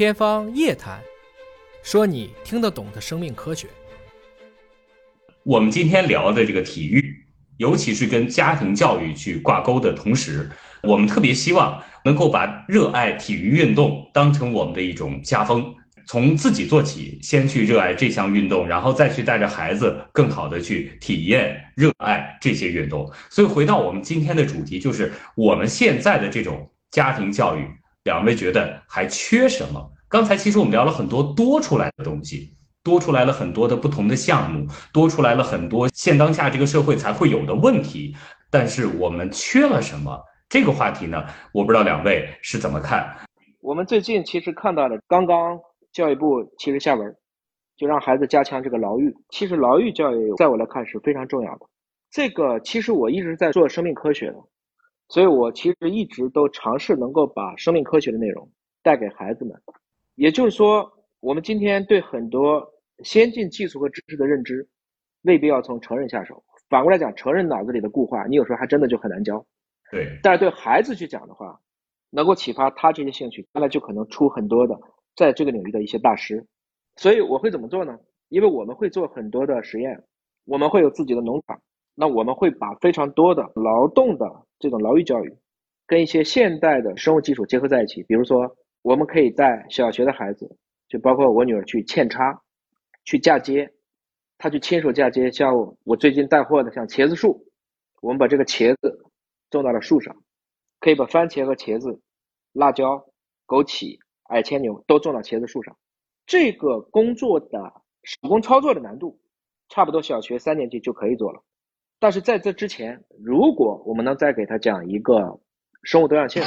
天方夜谭，说你听得懂的生命科学。我们今天聊的这个体育，尤其是跟家庭教育去挂钩的同时，我们特别希望能够把热爱体育运动当成我们的一种家风，从自己做起，先去热爱这项运动，然后再去带着孩子更好的去体验、热爱这些运动。所以回到我们今天的主题，就是我们现在的这种家庭教育。两位觉得还缺什么？刚才其实我们聊了很多多出来的东西，多出来了很多的不同的项目，多出来了很多现当下这个社会才会有的问题。但是我们缺了什么？这个话题呢？我不知道两位是怎么看。我们最近其实看到了，刚刚教育部其实下文，就让孩子加强这个牢狱。其实牢狱教育在我来看是非常重要的。这个其实我一直在做生命科学的。所以，我其实一直都尝试能够把生命科学的内容带给孩子们。也就是说，我们今天对很多先进技术和知识的认知，未必要从成人下手。反过来讲，成人脑子里的固化，你有时候还真的就很难教。对。但是对孩子去讲的话，能够启发他这些兴趣，将来就可能出很多的在这个领域的一些大师。所以我会怎么做呢？因为我们会做很多的实验，我们会有自己的农场。那我们会把非常多的劳动的这种劳育教育，跟一些现代的生物技术结合在一起。比如说，我们可以带小学的孩子，就包括我女儿去扦插，去嫁接，她去亲手嫁接。像我最近带货的，像茄子树，我们把这个茄子种到了树上，可以把番茄和茄子、辣椒、枸杞、矮牵牛都种到茄子树上。这个工作的手工操作的难度，差不多小学三年级就可以做了。但是在这之前，如果我们能再给他讲一个生物多样性，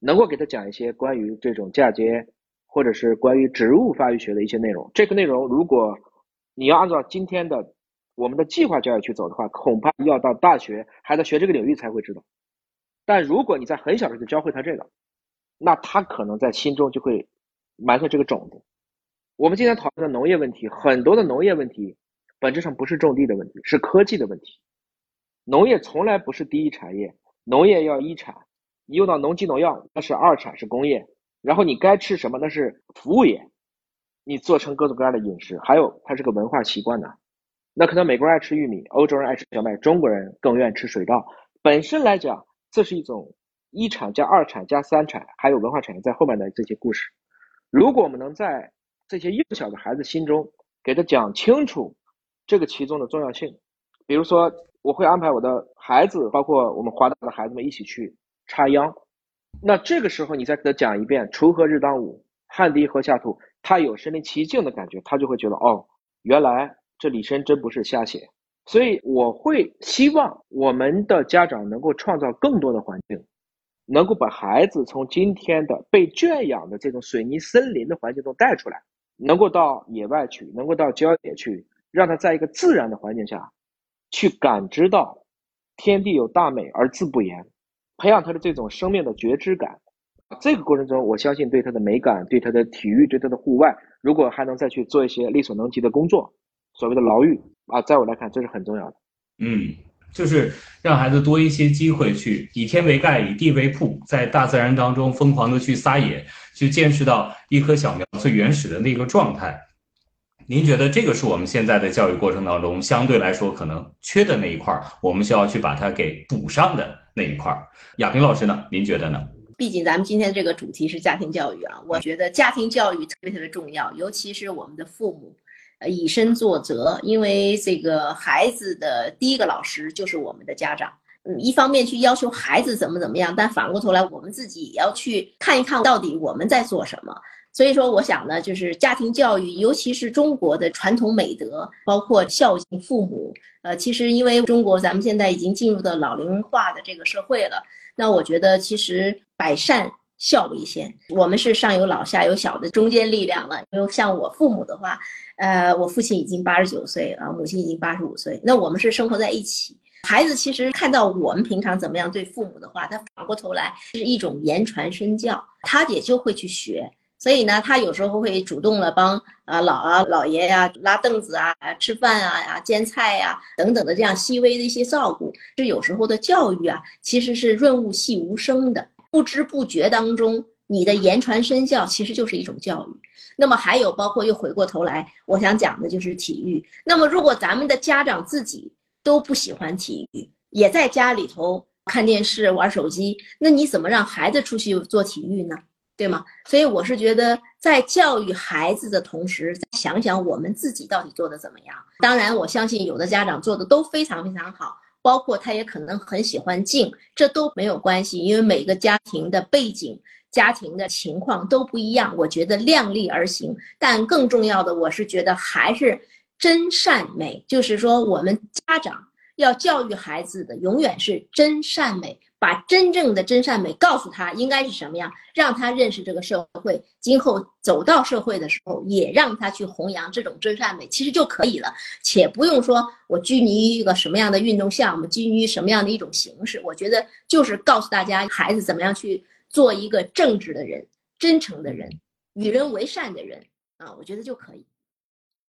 能够给他讲一些关于这种嫁接，或者是关于植物发育学的一些内容，这个内容如果你要按照今天的我们的计划教育去走的话，恐怕要到大学还在学这个领域才会知道。但如果你在很小的时候就教会他这个，那他可能在心中就会埋下这个种子。我们今天讨论的农业问题，很多的农业问题本质上不是种地的问题，是科技的问题。农业从来不是第一产业，农业要一产，你用到农机农药那是二产，是工业。然后你该吃什么那是服务业，你做成各种各样的饮食，还有它是个文化习惯呢。那可能美国人爱吃玉米，欧洲人爱吃小麦，中国人更愿意吃水稻。本身来讲，这是一种一产加二产加三产，还有文化产业在后面的这些故事。如果我们能在这些幼小的孩子心中给他讲清楚这个其中的重要性，比如说。我会安排我的孩子，包括我们华大的孩子们一起去插秧。那这个时候，你再给他讲一遍“锄禾日当午，汗滴禾下土”，他有身临其境的感觉，他就会觉得哦，原来这李绅真不是瞎写。所以，我会希望我们的家长能够创造更多的环境，能够把孩子从今天的被圈养的这种水泥森林的环境中带出来，能够到野外去，能够到郊野去，让他在一个自然的环境下。去感知到天地有大美而自不言，培养他的这种生命的觉知感。这个过程中，我相信对他的美感、对他的体育、对他的户外，如果还能再去做一些力所能及的工作，所谓的牢狱啊，在我来看，这是很重要的。嗯，就是让孩子多一些机会去以天为盖、以地为铺，在大自然当中疯狂的去撒野，去见识到一棵小苗最原始的那个状态。您觉得这个是我们现在的教育过程当中相对来说可能缺的那一块，我们需要去把它给补上的那一块儿。亚平老师呢？您觉得呢？毕竟咱们今天这个主题是家庭教育啊，我觉得家庭教育特别特别重要，尤其是我们的父母，呃，以身作则，因为这个孩子的第一个老师就是我们的家长。嗯，一方面去要求孩子怎么怎么样，但反过头来，我们自己也要去看一看到底我们在做什么。所以说，我想呢，就是家庭教育，尤其是中国的传统美德，包括孝敬父母。呃，其实因为中国咱们现在已经进入到老龄化的这个社会了，那我觉得其实百善孝为先。我们是上有老下有小的中坚力量了。因为像我父母的话，呃，我父亲已经八十九岁啊，母亲已经八十五岁，那我们是生活在一起。孩子其实看到我们平常怎么样对父母的话，他反过头来是一种言传身教，他也就会去学。所以呢，他有时候会主动的帮啊老啊老爷呀拉凳子啊、吃饭啊、呀煎菜呀等等的这样细微的一些照顾。这有时候的教育啊，其实是润物细无声的，不知不觉当中，你的言传身教其实就是一种教育。那么还有包括又回过头来，我想讲的就是体育。那么如果咱们的家长自己都不喜欢体育，也在家里头看电视、玩手机，那你怎么让孩子出去做体育呢？对吗？所以我是觉得，在教育孩子的同时，再想想我们自己到底做的怎么样。当然，我相信有的家长做的都非常非常好，包括他也可能很喜欢静，这都没有关系，因为每个家庭的背景、家庭的情况都不一样。我觉得量力而行，但更重要的，我是觉得还是真善美，就是说我们家长要教育孩子的，永远是真善美。把真正的真善美告诉他应该是什么样，让他认识这个社会，今后走到社会的时候，也让他去弘扬这种真善美，其实就可以了，且不用说我拘泥于一个什么样的运动项目，拘泥于什么样的一种形式。我觉得就是告诉大家，孩子怎么样去做一个正直的人、真诚的人、与人为善的人啊，我觉得就可以。